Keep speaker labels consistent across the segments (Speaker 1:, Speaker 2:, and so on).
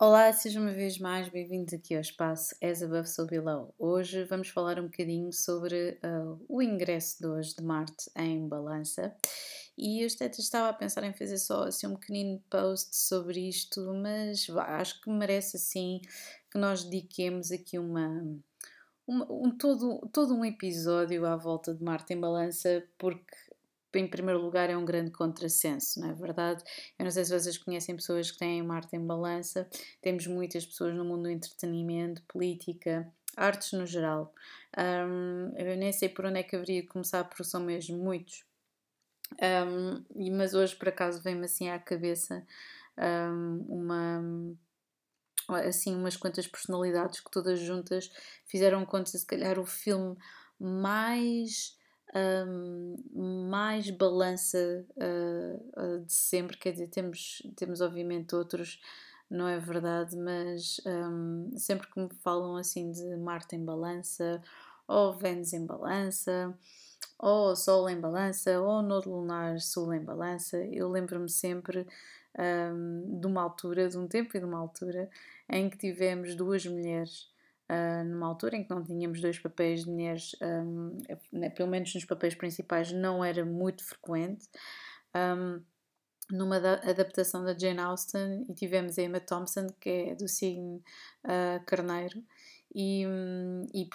Speaker 1: Olá, sejam uma vez mais bem-vindos aqui ao espaço As Above So Below. Hoje vamos falar um bocadinho sobre uh, o ingresso de hoje de Marte em Balança e eu estava a pensar em fazer só assim um pequenino post sobre isto, mas acho que merece assim que nós dediquemos aqui uma um, todo, todo um episódio à volta de Marte em Balança porque em primeiro lugar, é um grande contrassenso, não é verdade? Eu não sei se vocês conhecem pessoas que têm Marte em balança, temos muitas pessoas no mundo do entretenimento, política, artes no geral. Um, eu nem sei por onde é que haveria de começar, porque são mesmo muitos. Um, mas hoje, por acaso, vem-me assim à cabeça um, uma assim umas quantas personalidades que todas juntas fizeram conta se calhar o filme mais mais balança uh, de sempre, quer dizer, temos, temos obviamente outros, não é verdade, mas um, sempre que me falam assim de Marte em balança, ou Vênus em balança, ou Sol em balança, ou Nodo Lunar Sul em balança, eu lembro-me sempre um, de uma altura, de um tempo e de uma altura, em que tivemos duas mulheres uh, numa altura em que não tínhamos dois papéis de mulheres, um, né, pelo menos nos papéis principais, não era muito frequente. Um, numa adaptação da Jane Austen e tivemos a Emma Thompson, que é do signo uh, Carneiro, e, e,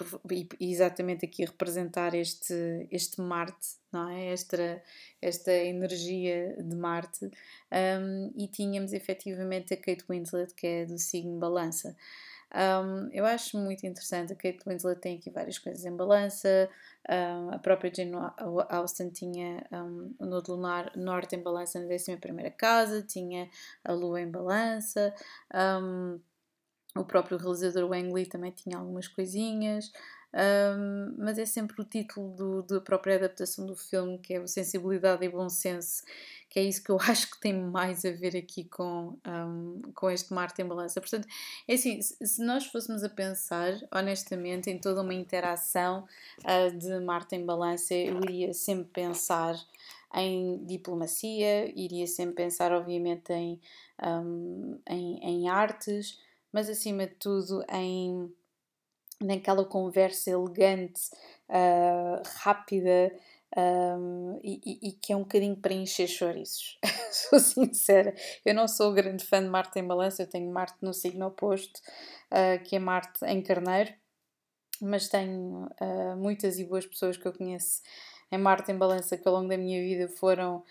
Speaker 1: e, exatamente aqui representar este, este Marte, não é? esta, esta energia de Marte, um, e tínhamos efetivamente a Kate Winslet, que é do signo Balança. Um, eu acho muito interessante. A Kate Winslet tem aqui várias coisas em balança. Um, a própria Jane Austen tinha um, o Nodo Lunar Norte em balança na 11 casa, tinha a Lua em balança. o próprio realizador Wang Lee também tinha algumas coisinhas. Mas é sempre o título do, da própria adaptação do filme, que é o Sensibilidade e Bom Senso, que é isso que eu acho que tem mais a ver aqui com, um, com este Marte em Balança. Portanto, é assim, se nós fôssemos a pensar, honestamente, em toda uma interação uh, de Marte em Balança, eu iria sempre pensar em diplomacia, iria sempre pensar, obviamente, em, um, em, em artes, mas acima de tudo em naquela conversa elegante, uh, rápida um, e, e, que é um bocadinho para encher chouriços. sou sincera, eu não sou grande fã de Marte em Balança, eu tenho Marte no signo oposto, uh, que é Marte em Carneiro, mas tenho uh, muitas e boas pessoas que eu conheço em Marte em Balança que ao longo da minha vida foram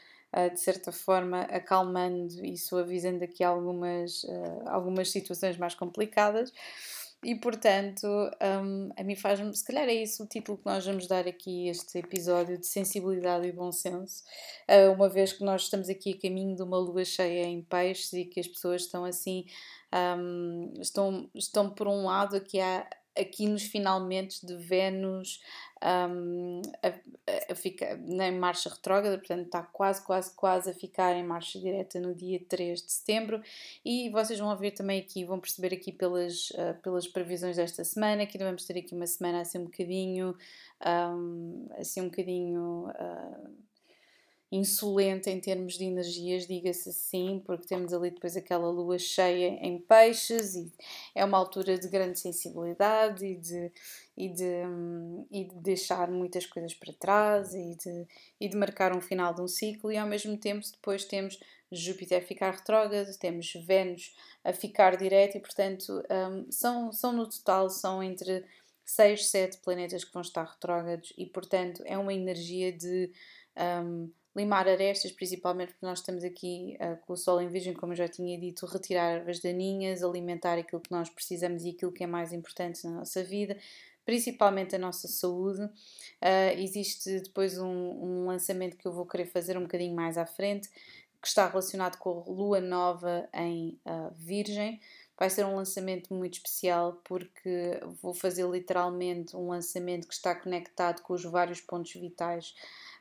Speaker 1: de certa forma acalmando e suavizando aqui algumas, algumas situações mais complicadas. E portanto, um, a mim faz-me, se calhar é isso o título que nós vamos dar aqui a este episódio de sensibilidade e bom senso, uh, uma vez que nós estamos aqui a caminho de uma lua cheia em peixes e que as pessoas estão assim, um, estão, estão por um lado aqui há aqui nos finalmente de Vênus um, a, a, em marcha retrógrada, portanto está quase, quase, quase a ficar em marcha direta no dia 3 de setembro. E vocês vão ver também aqui, vão perceber aqui pelas, uh, pelas previsões desta semana que vamos ter aqui uma semana assim um bocadinho um, assim um bocadinho uh, insolente em termos de energias, diga-se assim, porque temos ali depois aquela lua cheia em peixes e é uma altura de grande sensibilidade e de, e de, e de deixar muitas coisas para trás e de, e de marcar um final de um ciclo e ao mesmo tempo depois temos Júpiter a ficar retrógrado, temos Vênus a ficar direto e portanto um, são, são no total são entre 6, 7 planetas que vão estar retrógrados e portanto é uma energia de um, limar arestas, principalmente porque nós estamos aqui uh, com o Sol em Virgem, como eu já tinha dito, retirar ervas daninhas, alimentar aquilo que nós precisamos e aquilo que é mais importante na nossa vida, principalmente a nossa saúde. Uh, existe depois um, um, lançamento que eu vou querer fazer um bocadinho mais à frente, que está relacionado com a Lua Nova em uh, Virgem. Vai ser um lançamento muito especial porque vou fazer literalmente um lançamento que está conectado com os vários pontos vitais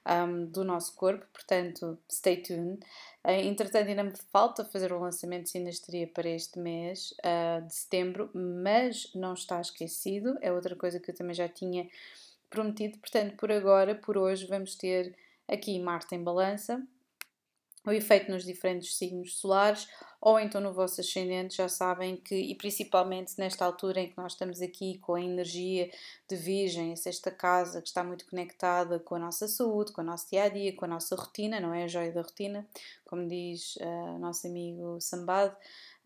Speaker 1: um, do nosso corpo, portanto, stay tuned. Uh, entretanto, ainda me falta fazer o lançamento de sinastria para este mês uh, de setembro, mas não está esquecido, é outra coisa que eu também já tinha prometido. Portanto, por agora, por hoje, vamos ter aqui Marte em Balança, o efeito nos diferentes signos solares ou então no vosso ascendente, já sabem que, e principalmente nesta altura em que nós estamos aqui com a energia de Virgem, a sexta casa, que está muito conectada com a nossa saúde, com o nosso dia a dia, com a nossa rotina, não é? A joia da rotina, como diz uh, nosso amigo Sambado.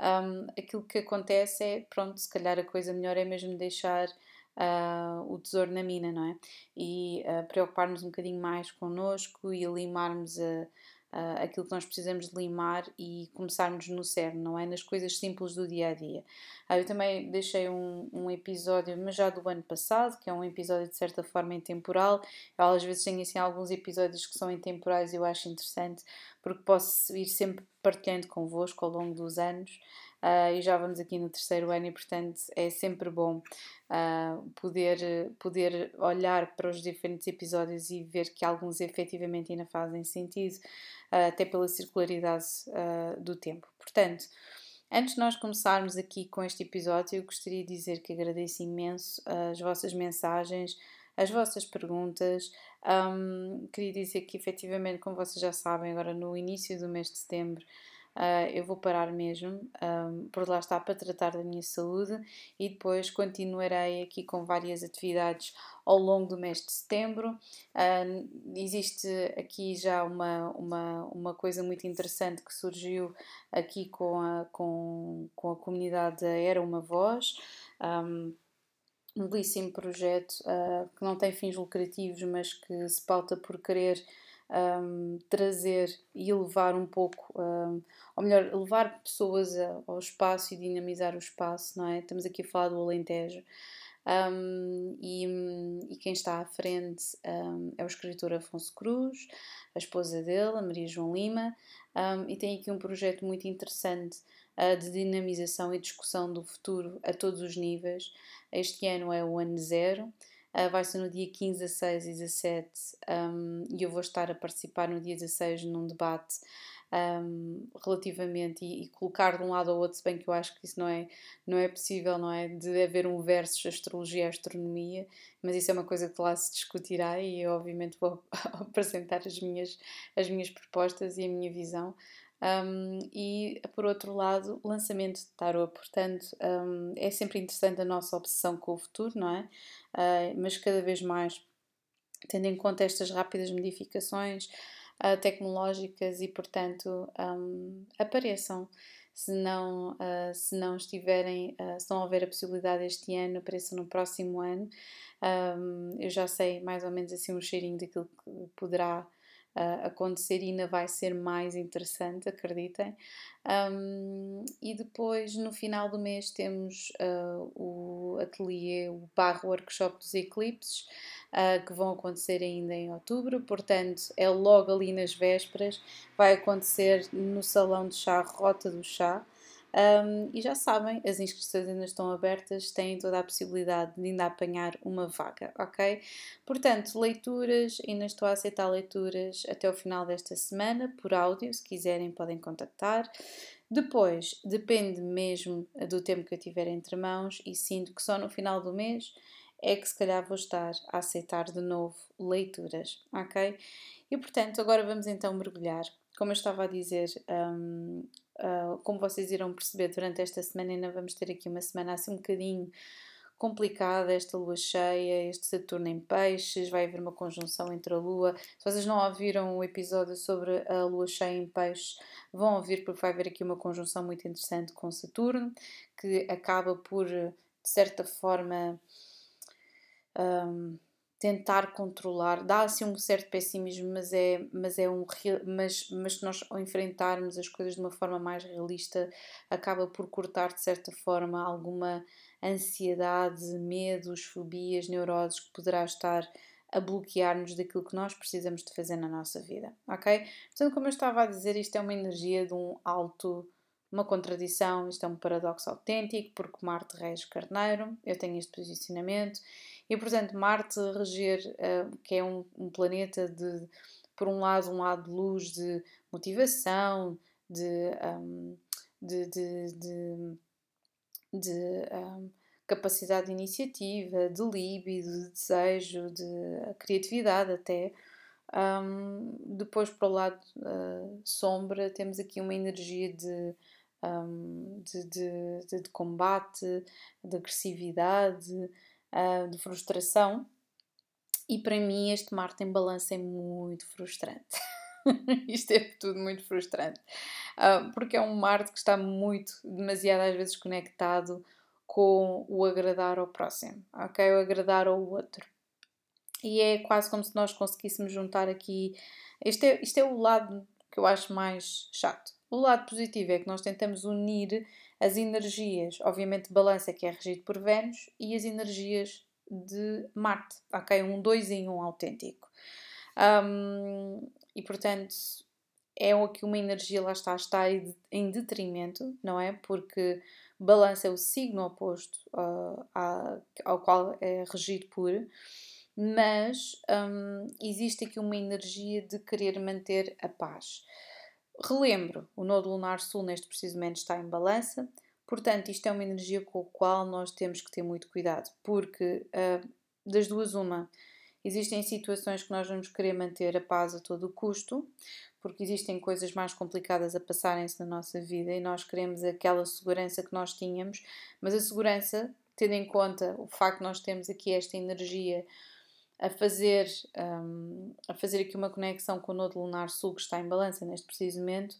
Speaker 1: Um, aquilo que acontece é, pronto, se calhar a coisa melhor é mesmo deixar uh, o tesouro na mina, não é? E uh, preocupar-nos um bocadinho mais connosco e limarmos a uh, aquilo que nós precisamos limar e começarmos no cerne, não é? Nas coisas simples do dia a dia. Uh, eu também deixei um, um, episódio, mas já do ano passado, que é um episódio de certa forma intemporal. Eu às vezes tenho assim alguns episódios que são intemporais e eu acho interessante porque posso ir sempre partilhando convosco ao longo dos anos. Uh, e já vamos aqui no terceiro ano e portanto é sempre bom uh, poder, poder olhar para os diferentes episódios e ver que alguns efetivamente ainda fazem sentido uh, até pela circularidade do tempo. Portanto, antes de nós começarmos aqui com este episódio, eu gostaria de dizer que agradeço imenso as vossas mensagens, as vossas perguntas. Um, queria dizer que, efetivamente, como vocês já sabem, agora no início do mês de setembro, Uh, eu vou parar mesmo, um, por lá está, para tratar da minha saúde e depois continuarei aqui com várias atividades ao longo do mês de setembro. Uh, existe aqui já uma, uma, uma coisa muito interessante que surgiu aqui com a, com, com a comunidade da Era Uma Voz. Um, um belíssimo projeto uh, que não tem fins lucrativos, mas que se pauta por querer um, trazer e elevar um pouco, um, ou melhor, levar pessoas ao espaço e dinamizar o espaço, não é? Estamos aqui a falar do Alentejo. Um, e, e, quem está à frente um, é o escritor Afonso Cruz, a esposa dele, a Maria João Lima, um, e tem aqui um projeto muito interessante uh, de dinamização e discussão do futuro a todos os níveis. Este ano é o ano zero. Uh, vai ser no dia 15, 16 e 17 um, e eu vou estar a participar no dia 16 num debate um, relativamente e, e, colocar de um lado ao outro, se bem que eu acho que isso não é, não é possível, não é? De haver um versus astrologia e astronomia, mas isso é uma coisa que lá se discutirá e eu obviamente vou apresentar as minhas, as minhas propostas e a minha visão. Um, e por outro lado, lançamento de tarot, portanto, um, é sempre interessante a nossa obsessão com o futuro, não é? Uh, mas cada vez mais, tendo em conta estas rápidas modificações uh, tecnológicas e, portanto, um, apareçam. Se não, uh, se não estiverem, se não houver a possibilidade este ano, apareçam no próximo ano. eu já sei mais ou menos assim um cheirinho daquilo que poderá uh, acontecer e ainda vai ser mais interessante, acreditem. Um, e depois, no final do mês, temos uh, o ateliê, o barro workshop dos eclipses, uh, que vão acontecer ainda em outubro, portanto, é logo ali nas vésperas, vai acontecer no Salão de Chá Rota do Chá. Um, e já sabem, as inscrições ainda estão abertas, têm toda a possibilidade de ainda apanhar uma vaga, ok? Portanto, leituras, ainda estou a aceitar leituras até o final desta semana, por áudio, se quiserem podem contactar. Depois, depende mesmo do tempo que eu tiver entre mãos e sinto que só no final do mês é que se calhar vou estar a aceitar de novo leituras, ok? E portanto, agora vamos então mergulhar. Como eu estava a dizer, um, Uh, como vocês irão perceber, durante esta semana ainda vamos ter aqui uma semana assim um bocadinho complicada, esta lua cheia, este Saturno em peixes, vai haver uma conjunção entre a lua. Se vocês não ouviram o episódio sobre a lua cheia em peixes, vão ouvir porque vai haver aqui uma conjunção muito interessante com Saturno, que acaba por, de certa forma, um, tentar controlar, dá assim um certo pessimismo, mas é, mas é um mas, mas se nós enfrentarmos as coisas de uma forma mais realista, acaba por cortar de certa forma alguma ansiedade, medos, fobias, neuroses que poderá estar a bloquear-nos daquilo que nós precisamos de fazer na nossa vida, ok? Portanto, como eu estava a dizer, isto é uma energia de um alto, uma contradição, isto é um paradoxo autêntico, porque Marte rege Carneiro, eu tenho este posicionamento, e portanto, Marte reger, uh, que é um, um, planeta de, por um lado, um lado de luz, de motivação, de, um, de, de, de, de um, capacidade de iniciativa, de líbido, de desejo, de criatividade até. Um, depois, para o lado uh, sombra, temos aqui uma energia de, um, de, de, de, combate, de agressividade, uh, de frustração. E para mim, este Marte em balança é muito frustrante. Isto é tudo muito frustrante. Uh, porque é um Marte que está muito, demasiado às vezes conectado com o agradar ao próximo, ok? O agradar ao outro. E é quase como se nós conseguíssemos juntar aqui. Este é, isto é o lado que eu acho mais chato. O lado positivo é que nós tentamos unir as energias, obviamente, balança que é regido por Vênus, e as energias de Marte, ok? Um dois em um autêntico. Um, e portanto, é aqui uma energia, lá está, está em detrimento, não é? Porque balança é o signo oposto uh, ao qual é regido por, mas um, existe aqui uma energia de querer manter a paz. Relembro, o nodo lunar sul neste preciso momento está em balança, portanto, isto é uma energia com a qual nós temos que ter muito cuidado, porque uh, das duas, uma, existem situações que nós vamos querer manter a paz a todo custo, porque existem coisas mais complicadas a passarem-se na nossa vida e nós queremos aquela segurança que nós tínhamos, mas a segurança, tendo em conta o facto de nós termos aqui esta energia a fazer, um, a fazer aqui uma conexão com o Nodo Lunar Sul que está em balança neste preciso momento,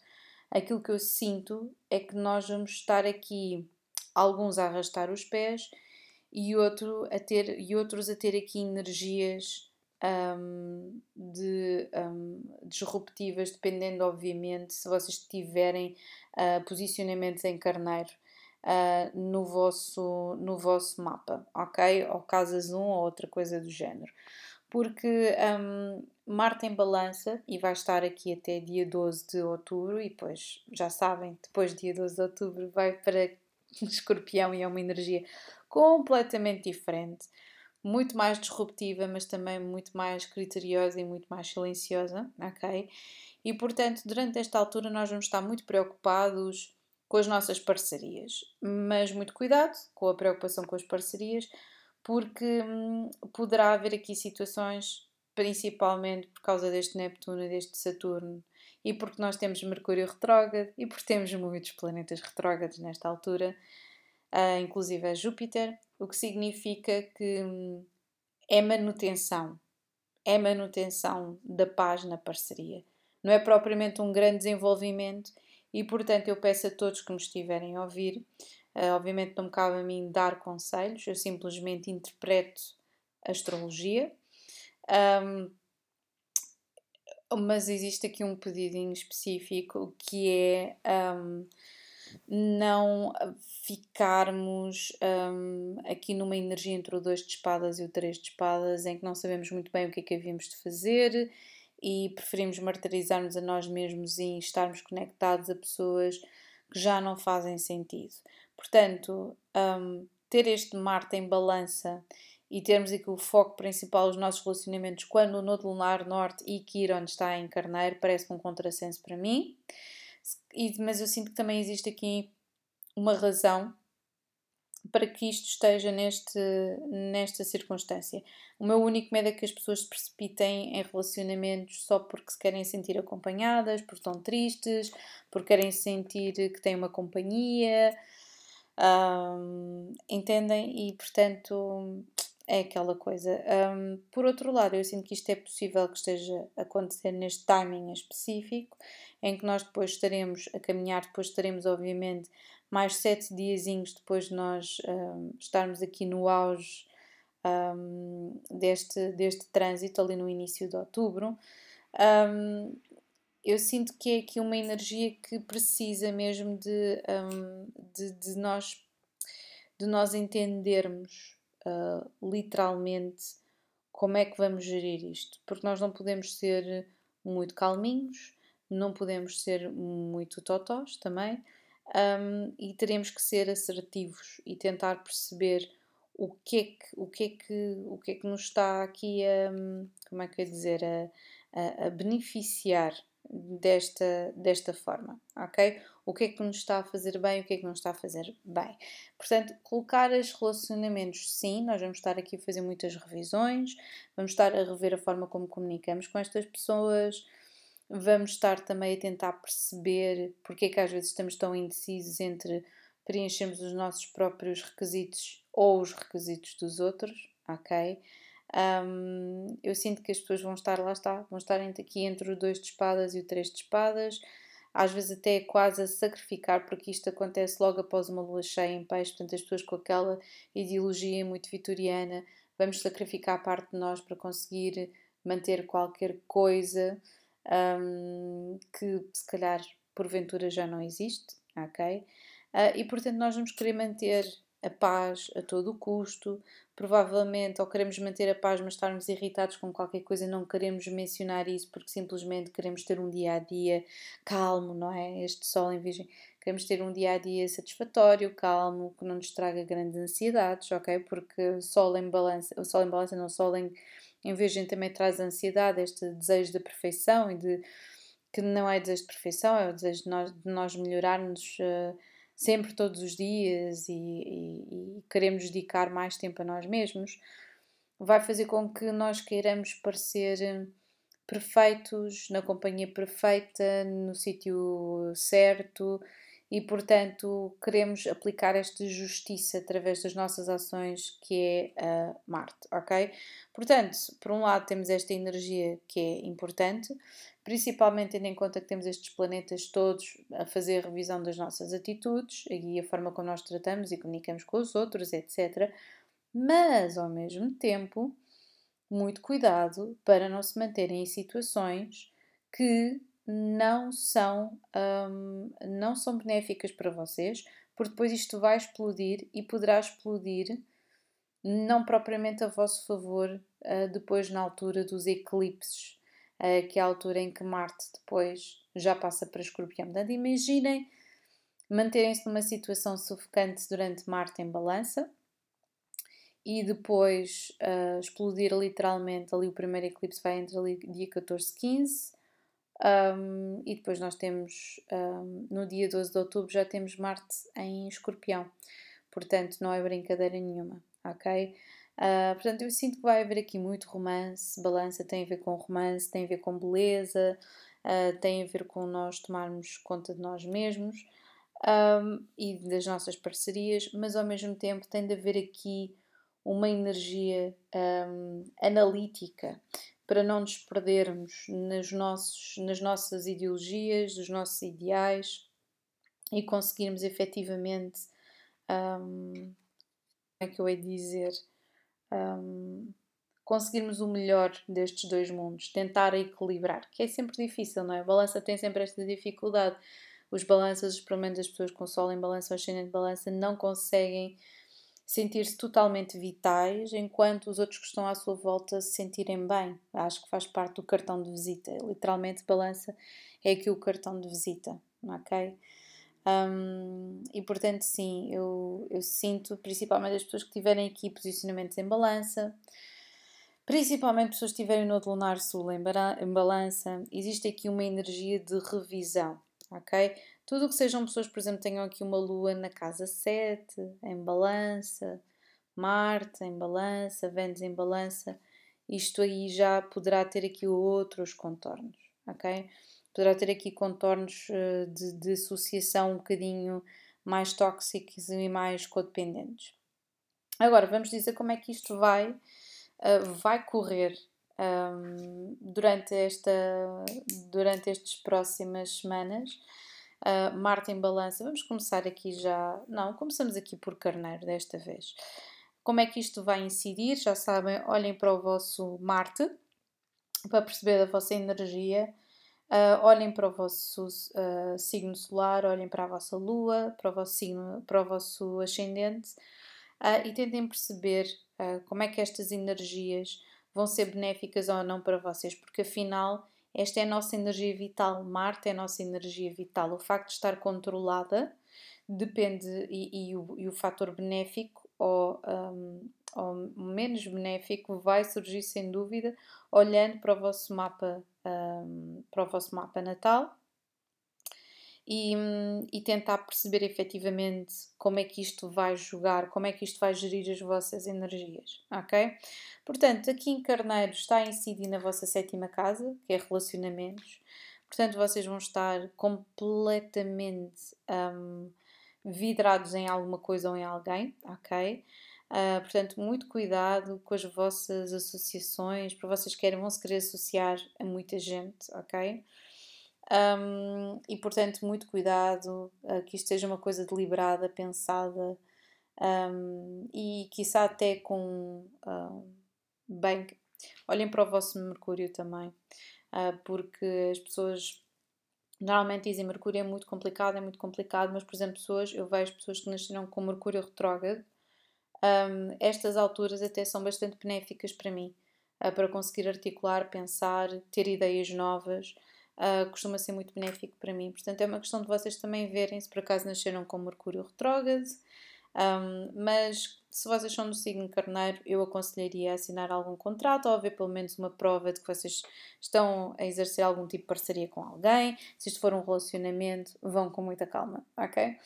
Speaker 1: aquilo que eu sinto é que nós vamos estar aqui, alguns a arrastar os pés e, outro a ter, e outros a ter aqui energias um, de, um, disruptivas, dependendo, obviamente, se vocês tiverem uh, posicionamentos em carneiro uh, no, vosso, no vosso mapa, ok? Ou casas 1 ou outra coisa do género. Porque um, Marte em balança e vai estar aqui até dia 12 de outubro, e depois, já sabem, depois de dia 12 de outubro vai para Escorpião e é uma energia completamente diferente muito mais disruptiva, mas também muito mais criteriosa e muito mais silenciosa, ok? E portanto, durante esta altura, nós vamos estar muito preocupados com as nossas parcerias, mas muito cuidado com a preocupação com as parcerias, porque hum, poderá haver aqui situações, principalmente por causa deste Netuno e deste Saturno, e porque nós temos Mercúrio retrógrado e porque temos muitos planetas retrógrados nesta altura, uh, inclusive a Júpiter, o que significa que hum, é manutenção, é manutenção da paz na parceria. Não é propriamente um grande desenvolvimento e, portanto, eu peço a todos que me estiverem a ouvir, uh, obviamente não me cabe a mim dar conselhos, eu simplesmente interpreto a astrologia. Um, mas existe aqui um pedidinho específico que é um, não ficarmos um, aqui numa energia entre o 2 de espadas e o 3 de espadas, em que não sabemos muito bem o que é que havíamos de fazer e preferimos martirizar-nos a nós mesmos e estarmos conectados a pessoas que já não fazem sentido. Portanto, um, ter este Marte em balança e termos aqui o foco principal dos nossos relacionamentos quando o Nodo Lunar Norte e Quiron está em Carneiro parece um contrassenso para mim mas eu sinto que também existe aqui uma razão para que isto esteja neste, nesta circunstância. O meu único medo é que as pessoas se precipitem em relacionamentos só porque se querem sentir acompanhadas, porque estão tristes, porque querem sentir que têm uma companhia, um, entendem? E portanto é aquela coisa. Um, por outro lado, eu sinto que isto é possível que esteja a acontecer neste timing específico em que nós depois estaremos a caminhar, depois estaremos, obviamente, mais sete diazinhos depois de nós um, estarmos aqui no auge um, deste, deste trânsito, ali no início de outubro. Um, eu sinto que é aqui uma energia que precisa mesmo de, de, de, nós, de nós entendermos uh, literalmente como é que vamos gerir isto, porque nós não podemos ser muito calminhos, não podemos ser muito totós também um, e teremos que ser assertivos e tentar perceber o que é que, o que, é que, o que, é que nos está aqui a, como é que eu dizer, a, a, a beneficiar desta, desta forma, ok? o que é que nos está a fazer bem o que é que não está a fazer bem. Portanto, colocar os relacionamentos, sim, nós vamos estar aqui a fazer muitas revisões, vamos estar a rever a forma como comunicamos com estas pessoas, vamos estar também a tentar perceber porque é que às vezes estamos tão indecisos entre preenchermos os nossos próprios requisitos ou os requisitos dos outros, ok? Um, eu sinto que as pessoas vão estar, lá está, vão estar aqui entre o 2 de espadas e o 3 de espadas, às vezes até quase a sacrificar, porque isto acontece logo após uma lua cheia em peixe, portanto as pessoas com aquela ideologia muito vitoriana, vamos sacrificar parte de nós para conseguir manter qualquer coisa um, que se calhar porventura já não existe, ok? Uh, e portanto nós vamos querer manter a paz a todo o custo, provavelmente ou queremos manter a paz, mas estarmos irritados com qualquer coisa, não queremos mencionar isso porque simplesmente queremos ter um dia a dia calmo, não é? Este sol em virgem. Queremos ter um dia a dia satisfatório, calmo, que não nos traga grandes ansiedades, ok? Porque o sol em balança, o sol em balança, não, sol em, em virgem também traz ansiedade, este desejo de perfeição e de que não é desejo de perfeição, é o desejo de nós, de nós melhorarmos. Uh, sempre, todos os dias e, e, e queremos dedicar mais tempo a nós mesmos, vai fazer com que nós queiramos parecer eh, perfeitos, na companhia perfeita, no sítio certo e, portanto, queremos aplicar esta justiça através das nossas ações, que é a Marte, ok? Portanto, por um lado, temos esta energia que é importante, principalmente tendo em conta que temos estes planetas todos a fazer a revisão das nossas atitudes e a forma como nós tratamos e comunicamos com os outros, etc. Mas, ao mesmo tempo, muito cuidado para não se manterem em situações que não são, um, não são benéficas para vocês, porque depois isto vai explodir e poderá explodir não propriamente a vosso favor uh, depois na altura dos eclipses uh, que é a altura em que Marte depois já passa para Escorpião. Portanto, imaginem manterem-se numa situação sufocante durante Marte em balança e depois uh, explodir literalmente ali o primeiro eclipse vai entre ali dia 14 e 15 um, e depois nós temos um, no dia 12 de outubro já temos Marte em escorpião portanto não é brincadeira nenhuma ok? Uh, portanto, eu sinto que vai haver aqui muito romance. Balança tem a ver com romance, tem a ver com beleza, uh, tem a ver com nós tomarmos conta de nós mesmos um, e das nossas parcerias, mas ao mesmo tempo tem de haver aqui uma energia um, analítica para não nos perdermos nos nossos, nas nossas ideologias, nos nossos ideais e conseguirmos efetivamente. Um, como é que eu hei de dizer? um, conseguirmos o melhor destes dois mundos, tentar equilibrar, que é sempre difícil, não é? A balança tem sempre esta dificuldade. Os balanças, pelo menos as pessoas com sol em balança ou ascendente de balança, não conseguem sentir-se totalmente vitais, enquanto os outros que estão à sua volta se sentirem bem. Acho que faz parte do cartão de visita. Literalmente, balança é aqui o cartão de visita, ok? Um, e portanto, sim, eu, eu sinto, principalmente as pessoas que tiverem aqui posicionamentos em balança, principalmente pessoas que estiverem no lunar sul em, em balança, existe aqui uma energia de revisão, ok? Tudo que sejam pessoas, por exemplo, tenham aqui uma lua na casa 7, em balança, Marte em balança, Vênus em balança, isto aí já poderá ter aqui outros contornos, ok? poderá ter aqui contornos eh, de, de associação um bocadinho mais tóxicos e mais codependentes. Agora, vamos dizer como é que isto vai, uh, vai correr um, durante, esta, durante estas próximas semanas. Uh, Marte em balança, vamos começar aqui já. Não, começamos aqui por Carneiro desta vez. Como é que isto vai incidir? Já sabem, olhem para o vosso Marte para perceber a vossa energia Uh, olhem para o vosso uh, signo solar, olhem para a vossa lua, para o vosso signo, para o vosso ascendente uh, e tentem perceber como é que estas energias vão ser benéficas ou não para vocês, porque afinal esta é a nossa energia vital, Marte é a nossa energia vital. O facto de estar controlada depende, e, e, o, e o fator benéfico ou, um, ou menos benéfico vai surgir sem dúvida olhando para o vosso mapa um, para o vosso mapa natal e, e, tentar perceber efetivamente como é que isto vai jogar, como é que isto vai gerir as vossas energias, ok? Portanto, aqui em Carneiro está a incidir na vossa sétima casa, que é relacionamentos. Portanto, vocês vão estar completamente um, vidrados em alguma coisa ou em alguém, ok? Uh, portanto, muito cuidado com as vossas associações, para vocês querem, vão se querer associar a muita gente, ok? Um, e portanto, muito cuidado, uh, que isto seja uma coisa deliberada, pensada um, e quiçá até com uh, bem. Olhem para o vosso Mercúrio também, uh, porque as pessoas normalmente dizem Mercúrio é muito complicado, é muito complicado, mas por exemplo, pessoas, eu vejo pessoas que nasceram com Mercúrio retrógrado, um, estas alturas até são bastante benéficas para mim, para conseguir articular, pensar, ter ideias novas uh, costuma ser muito benéfico para mim. Portanto, é uma questão de vocês também verem se por acaso nasceram com Mercúrio retrógrado. Um, mas se vocês são do signo carneiro, eu aconselharia a assinar algum contrato ou haver pelo menos uma prova de que vocês estão a exercer algum tipo de parceria com alguém. Se isto for um relacionamento, vão com muita calma, ok?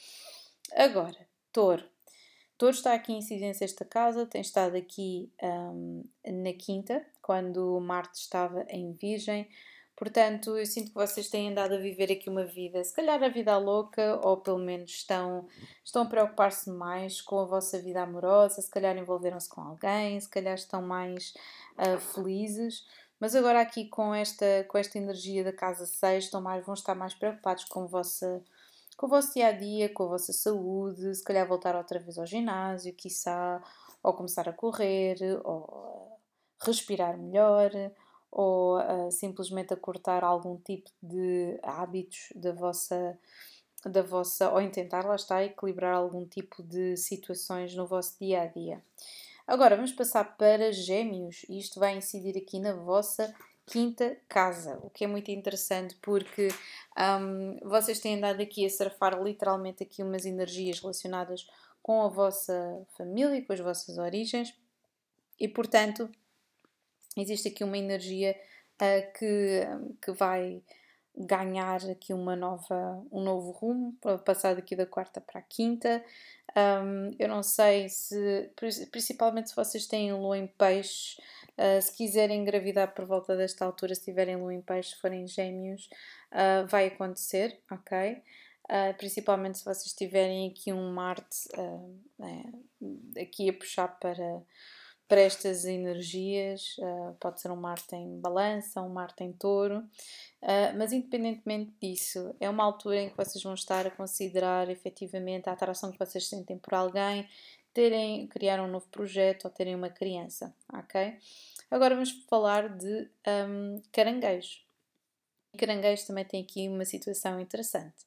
Speaker 1: Agora, touro. Touro está aqui em incidência esta casa, tem estado aqui um, na quinta, quando Marte estava em Virgem. Portanto, eu sinto que vocês têm andado a viver aqui uma vida, se calhar a vida louca, ou pelo menos estão, estão a preocupar-se mais com a vossa vida amorosa, se calhar envolveram-se com alguém, se calhar estão mais uh, felizes. Mas agora aqui com esta, com esta energia da casa 6, estão mais, vão estar mais preocupados com, vossa, com o vosso dia a dia, com a vossa saúde, se calhar voltar outra vez ao ginásio, quiçá, ou começar a correr, ou respirar melhor ou uh, simplesmente a cortar algum tipo de hábitos da vossa da vossa ou tentar lá está equilibrar algum tipo de situações no vosso dia a dia. Agora vamos passar para Gêmeos e isto vai incidir aqui na vossa quinta casa, o que é muito interessante porque um, vocês têm andado aqui a surfar literalmente aqui umas energias relacionadas com a vossa família, com as vossas origens e portanto existe aqui uma energia uh, que, que vai ganhar aqui uma nova, um novo rumo, passar daqui da quarta para a quinta. Um, eu não sei se, principalmente se vocês têm lua em peixe, uh, se quiserem engravidar por volta desta altura, se tiverem lua em peixe, se forem gêmeos, uh, vai acontecer, ok? Uh, principalmente se vocês tiverem aqui um Marte aqui a puxar para para estas energias, uh, pode ser um Marte em balança, um Marte em touro, uh, mas independentemente disso, é uma altura em que vocês vão estar a considerar efetivamente a atração que vocês sentem por alguém, terem, criar um novo projeto ou terem uma criança, ok? Agora vamos falar de um, caranguejo. Caranguejo também tem aqui uma situação interessante.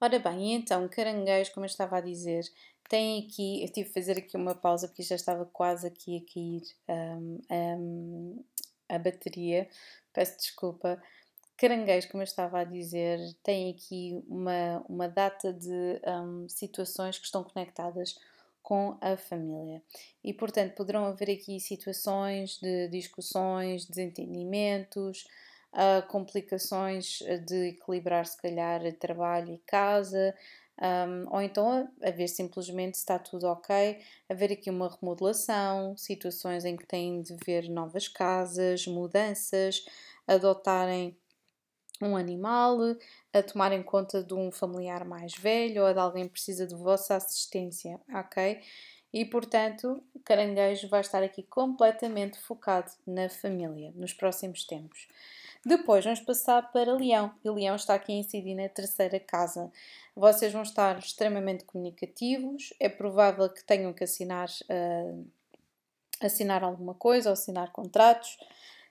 Speaker 1: Ora bem, então, caranguejo, como eu estava a dizer, tem aqui, eu tive que fazer aqui uma pausa porque já estava quase aqui a cair um, um, a bateria, peço desculpa. Caranguejo, como eu estava a dizer, tem aqui uma, uma data de um, situações que estão conectadas com a família. E, portanto, poderão haver aqui situações de discussões, desentendimentos, uh, complicações de equilibrar, se calhar, trabalho e casa, um, ou então a, ver simplesmente se está tudo ok, haver aqui uma remodelação, situações em que têm de ver novas casas, mudanças, adotarem um animal, a tomarem conta de um familiar mais velho ou de alguém que precisa de vossa assistência, ok? E portanto, caranguejo vai estar aqui completamente focado na família nos próximos tempos. Depois vamos passar para Leão, e Leão está aqui a na terceira casa. Vocês vão estar extremamente comunicativos, é provável que tenham que assinar, uh, assinar alguma coisa ou assinar contratos.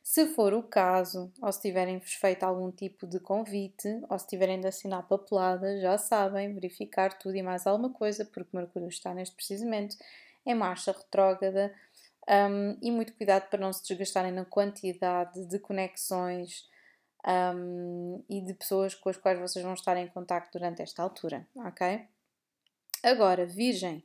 Speaker 1: Se for o caso, ou se tiverem feito algum tipo de convite, ou se tiverem de assinar papelada, já sabem verificar tudo e mais alguma coisa, porque Mercúrio está neste precisamente em marcha retrógrada um, e muito cuidado para não se desgastarem na quantidade de conexões um, e de pessoas com as quais vocês vão estar em contato durante esta altura, ok? Agora, Virgem.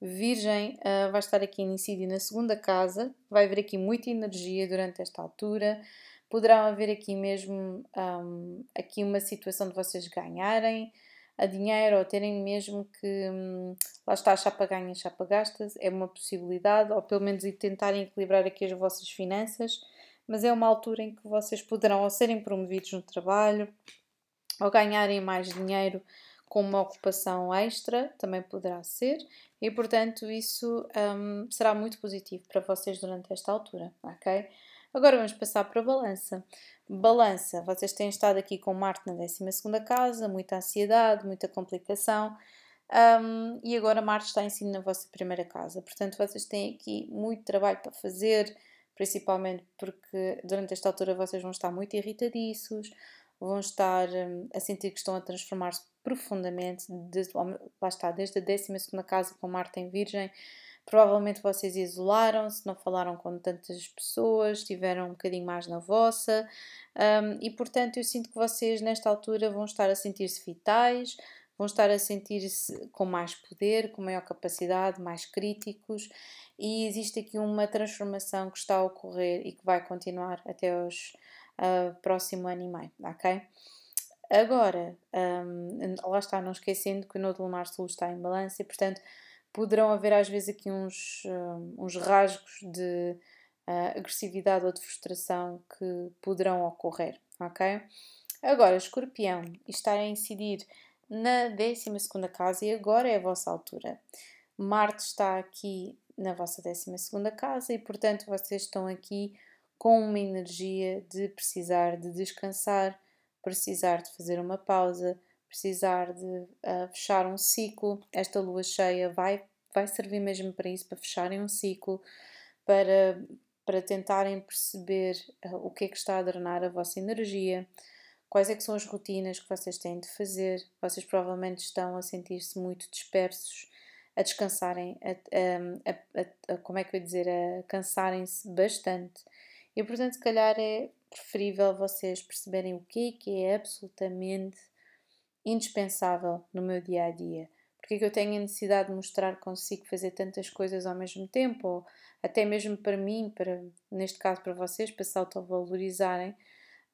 Speaker 1: Virgem uh, vai estar aqui em incídio na segunda casa, vai haver aqui muita energia durante esta altura, Poderão haver aqui mesmo um, aqui uma situação de vocês ganharem a dinheiro ou terem mesmo que hum, lá está, chapa ganha, chapa gastas, é uma possibilidade, ou pelo menos tentarem equilibrar aqui as vossas finanças, mas é uma altura em que vocês poderão ou serem promovidos no trabalho ou ganharem mais dinheiro com uma ocupação extra, também poderá ser, e portanto isso um, será muito positivo para vocês durante esta altura, ok? Agora vamos passar para a balança. Balança, vocês têm estado aqui com Marte na 12 casa, muita ansiedade, muita complicação, um, e agora Marte está em cima na vossa primeira casa. Portanto, vocês têm aqui muito trabalho para fazer, principalmente porque durante esta altura vocês vão estar muito irritadiços, vão estar um, a sentir que estão a transformar-se profundamente, desde, lá está, desde a 12 casa com Marte em Virgem. Provavelmente vocês isolaram-se, não falaram com tantas pessoas, estiveram um bocadinho mais na vossa, um, e portanto eu sinto que vocês nesta altura vão estar a sentir-se vitais, vão estar a sentir-se com mais poder, com maior capacidade, mais críticos, e existe aqui uma transformação que está a ocorrer e que vai continuar até os uh, próximo ano e meio, ok? Agora, um, lá está, não esquecendo que o Nodo Lunar Sul está em balança e, portanto, poderão haver às vezes aqui uns, um, uns rasgos de uh, agressividade ou de frustração que poderão ocorrer, ok? Agora, escorpião, está a incidir na 12 casa e agora é a vossa altura. Marte está aqui na vossa 12 casa e, portanto, vocês estão aqui com uma energia de precisar de descansar, precisar de fazer uma pausa, precisar de uh, fechar um ciclo. Esta lua cheia vai, vai servir mesmo para isso, para fecharem um ciclo, para, para tentarem perceber uh, o que é que está a drenar a vossa energia, quais é que são as rotinas que vocês têm de fazer. Vocês provavelmente estão a sentir-se muito dispersos, a descansarem, a, a, a, como é que eu ia dizer, a cansarem-se bastante. E portanto, se calhar é preferível vocês perceberem o que é que é absolutamente indispensável no meu dia a dia. Porque é que eu tenho a necessidade de mostrar que consigo fazer tantas coisas ao mesmo tempo, ou até mesmo para mim, para, neste caso para vocês, para se autovalorizarem.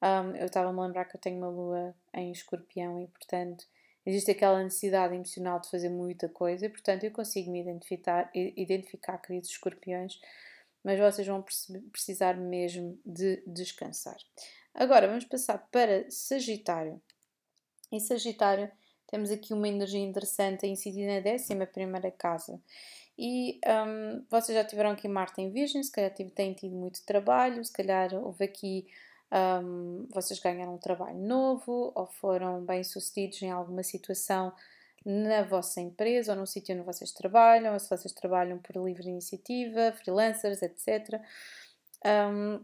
Speaker 1: Um, eu estava-me a lembrar que eu tenho uma lua em escorpião e, portanto, existe aquela necessidade emocional de fazer muita coisa e, portanto, eu consigo me identificar, identificar queridos escorpiões, mas vocês vão precisar mesmo de descansar. Agora vamos passar para Sagitário. Em Sagitário temos aqui uma energia interessante a incidir na 11 casa. E um, vocês já tiveram aqui Marte em Virgem, se calhar têm tido muito trabalho, se calhar houve aqui. Um, vocês ganharam um trabalho novo ou foram bem sucedidos em alguma situação na vossa empresa ou no sítio onde vocês trabalham, ou se vocês trabalham por livre iniciativa, freelancers, etc. Um,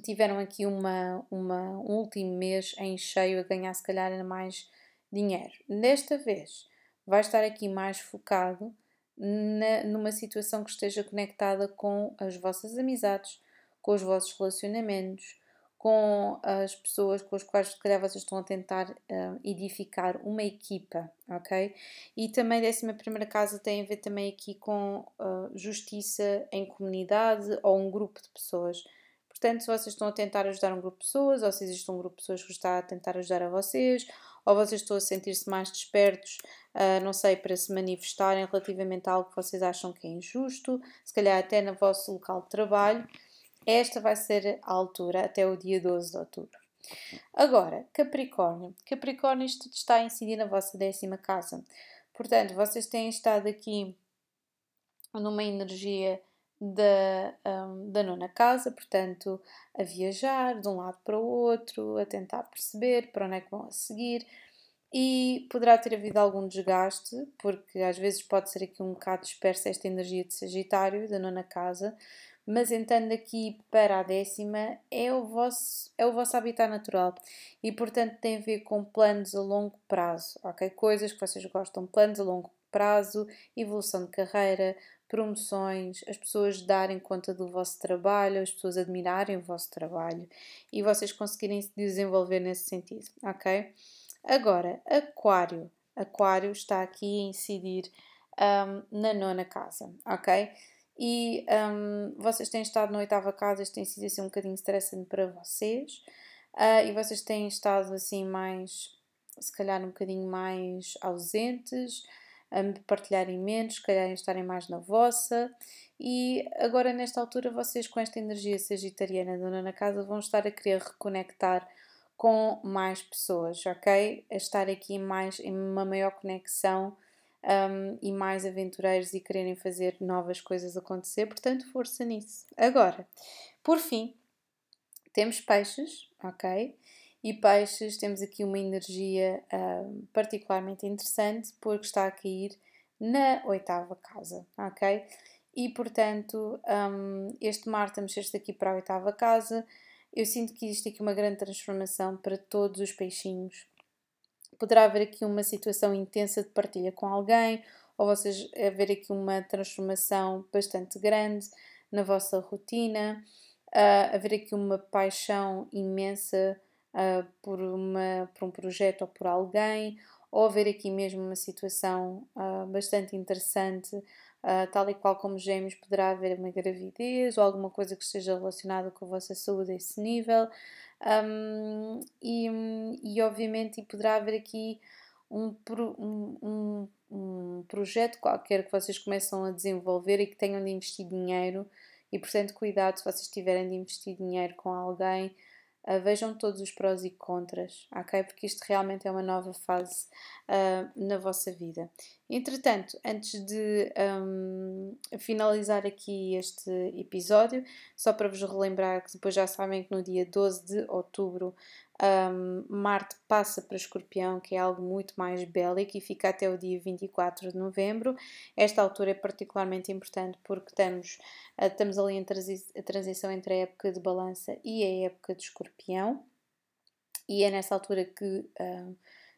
Speaker 1: tiveram aqui uma, uma, um último mês em cheio a ganhar, se calhar, mais dinheiro. Desta vez, vai estar aqui mais focado na, numa situação que esteja conectada com as vossas amizades, com os vossos relacionamentos, com as pessoas com as quais se calhar vocês estão a tentar uh, edificar uma equipa, ok? E também décima primeira casa tem a ver também aqui com uh, justiça em comunidade ou um grupo de pessoas. Portanto, se vocês estão a tentar ajudar um grupo de pessoas, ou se existe um grupo de pessoas que está a tentar ajudar a vocês, ou vocês estão a sentir-se mais despertos, uh, não sei, para se manifestarem relativamente a algo que vocês acham que é injusto, se calhar até no vosso local de trabalho, esta vai ser a altura até o dia 12 de outubro. Agora, Capricórnio. Capricórnio isto está a incidir na vossa décima casa. Portanto, vocês têm estado aqui numa energia da, um, da nona casa, portanto, a viajar de um lado para o outro, a tentar perceber para onde é que vão a seguir. E poderá ter havido algum desgaste, porque às vezes pode ser aqui um bocado dispersa esta energia de Sagitário, da nona casa, mas entrando aqui para a décima é o vosso, é o vosso habitat natural e portanto tem a ver com planos a longo prazo, ok? Coisas que vocês gostam, planos a longo prazo, evolução de carreira, promoções, as pessoas darem conta do vosso trabalho, as pessoas admirarem o vosso trabalho e vocês conseguirem se desenvolver nesse sentido, ok? Agora, Aquário. Aquário está aqui a incidir um, na nona casa, ok? e um, vocês têm estado na oitava casa, isto tem sido assim um bocadinho estressante para vocês, uh, e vocês têm estado assim mais, se calhar um bocadinho mais ausentes, a partilharem menos, se calhar estarem mais na vossa, e agora nesta altura vocês com esta energia sagitariana dona na casa vão estar a querer reconectar com mais pessoas, ok? A estar aqui mais em uma maior conexão um, e mais aventureiros e quererem fazer novas coisas acontecer, portanto, força nisso. Agora, por fim, temos peixes, ok? E peixes, temos aqui uma energia um, particularmente interessante porque está a cair na oitava casa, ok? E portanto, um, este Marte a mexer-se aqui para a oitava casa, eu sinto que existe aqui uma grande transformação para todos os peixinhos. Poderá haver aqui uma situação intensa de partilha com alguém, ou vocês haver aqui uma transformação bastante grande na vossa rotina, uh, haver aqui uma paixão imensa uh, por, uma, por um projeto ou por alguém, ou haver aqui mesmo uma situação uh, bastante interessante, uh, tal e qual como gêmeos, poderá haver uma gravidez ou alguma coisa que esteja relacionada com a vossa saúde a esse nível. Um, e, e obviamente poderá haver aqui um, um, um, projeto qualquer que vocês começam a desenvolver e que tenham de investir dinheiro e portanto cuidado se vocês tiverem de investir dinheiro com alguém Uh, vejam todos os prós e contras, ok? Porque isto realmente é uma nova fase uh, na vossa vida. Entretanto, antes de um, finalizar aqui este episódio, só para vos relembrar que depois já sabem que no dia 12 de outubro um, Marte passa para Escorpião, que é algo muito mais bélico e fica até o dia 24 de novembro. Esta altura é particularmente importante porque estamos, uh, estamos ali em transi transição entre a época de Balança e a época de Escorpião, e é nessa altura que uh,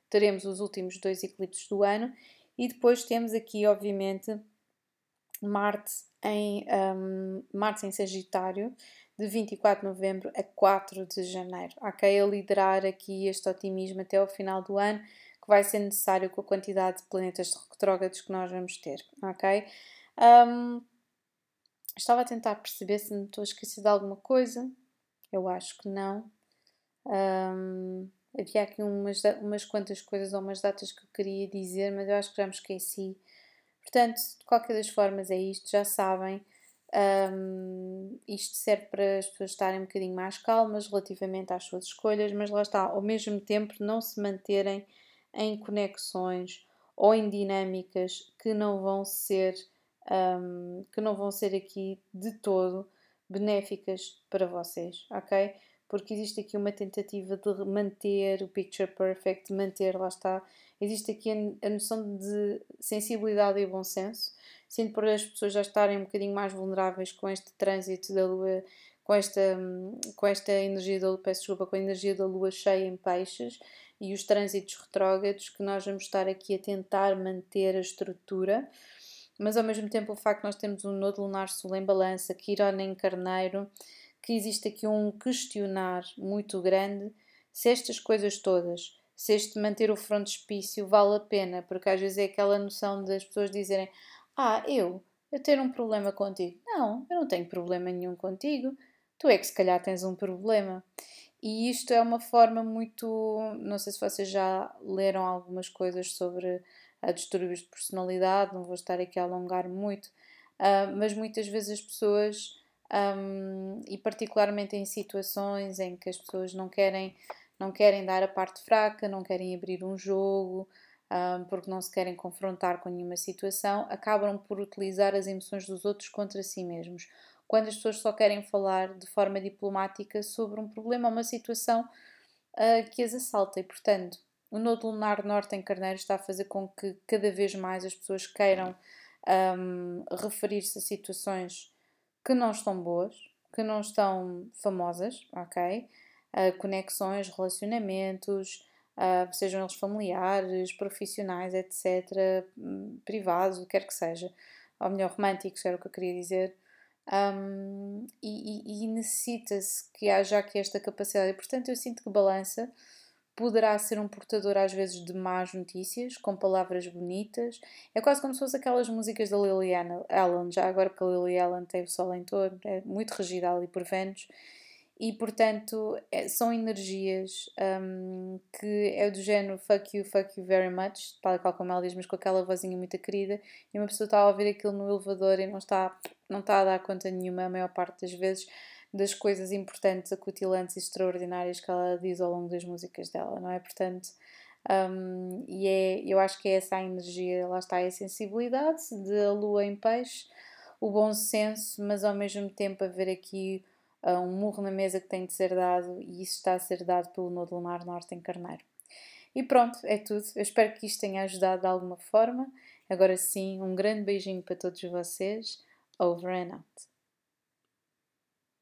Speaker 1: teremos os últimos dois eclipses do ano. E depois temos aqui, obviamente, Marte em, um, Marte em Sagitário, de 24 de novembro a 4 de janeiro. Ok? A liderar aqui este otimismo até ao final do ano, que vai ser necessário com a quantidade de planetas retrógrados que nós vamos ter. Ok? Um, estava a tentar perceber se me estou a esquecer de alguma coisa. Eu acho que não. Um, havia aqui umas, umas quantas coisas ou umas datas que eu queria dizer, mas eu acho que já me esqueci. Portanto, de qualquer das formas, é isto, já sabem. Um, isto serve para as pessoas estarem um bocadinho mais calmas relativamente às suas escolhas, mas lá está, ao mesmo tempo não se manterem em conexões ou em dinâmicas que não vão ser um, que não vão ser aqui de todo benéficas para vocês, ok? Porque existe aqui uma tentativa de manter o picture perfect, de manter, lá está, existe aqui a, noção de sensibilidade e bom senso sinto por as pessoas já estarem um bocadinho mais vulneráveis com este trânsito da lua, com esta, com esta energia da lua, peço desculpa, com a energia da lua cheia em peixes e os trânsitos retrógrados, que nós vamos estar aqui a tentar manter a estrutura, mas ao mesmo tempo o facto de nós temos um nodo lunar sul em balança, Quirón em carneiro, que existe aqui um questionar muito grande se estas coisas todas, se este manter o frontispício vale a pena, porque às vezes é aquela noção das pessoas dizerem ah, eu? Eu ter um problema contigo? Não, eu não tenho problema nenhum contigo. Tu é que se calhar tens um problema. E isto é uma forma muito. Não sei se vocês já leram algumas coisas sobre a distúrbios de personalidade, não vou estar aqui a alongar muito, uh, mas muitas vezes as pessoas, um, e particularmente em situações em que as pessoas não querem, não querem dar a parte fraca, não querem abrir um jogo, um, porque não se querem confrontar com nenhuma situação, acabam por utilizar as emoções dos outros contra si mesmos. Quando as pessoas só querem falar de forma diplomática sobre um problema ou uma situação uh, que as assalta, e portanto, o nodo lunar norte em Carneiro está a fazer com que cada vez mais as pessoas queiram um, referir-se a situações que não estão boas, que não estão famosas, ok? Uh, conexões, relacionamentos, uh, sejam eles familiares, profissionais, etc., hum, privados, o que quer que seja, ou melhor, românticos, era o que eu queria dizer. Um, e, e, e necessita-se que haja aqui esta capacidade. E, portanto, eu sinto que balança poderá ser um portador às vezes de más notícias, com palavras bonitas. É quase como se fosse aquelas músicas da Lily Allen, já agora porque a Lily Allen tem o sol em torno, é muito regida ali por Vênus. E portanto é, são energias um, que é do género fuck you, fuck you very much, tal qual como ela diz, mas com aquela vozinha muito querida. E uma pessoa está a ouvir aquilo no elevador e não está, não está a dar conta nenhuma, a maior parte das vezes das coisas importantes, acutilantes e extraordinárias que ela diz ao longo das músicas dela, não é? Portanto, um, e é, eu acho que é essa a energia, lá está a sensibilidade da lua em peixe, o bom senso, mas ao mesmo tempo haver aqui uh, um murro na mesa que tem de ser dado e isso está a ser dado pelo Nodo Lunar Norte em Carneiro. E pronto, é tudo. Eu espero que isto tenha ajudado de alguma forma. Agora sim, um grande beijinho para todos vocês. Over and out.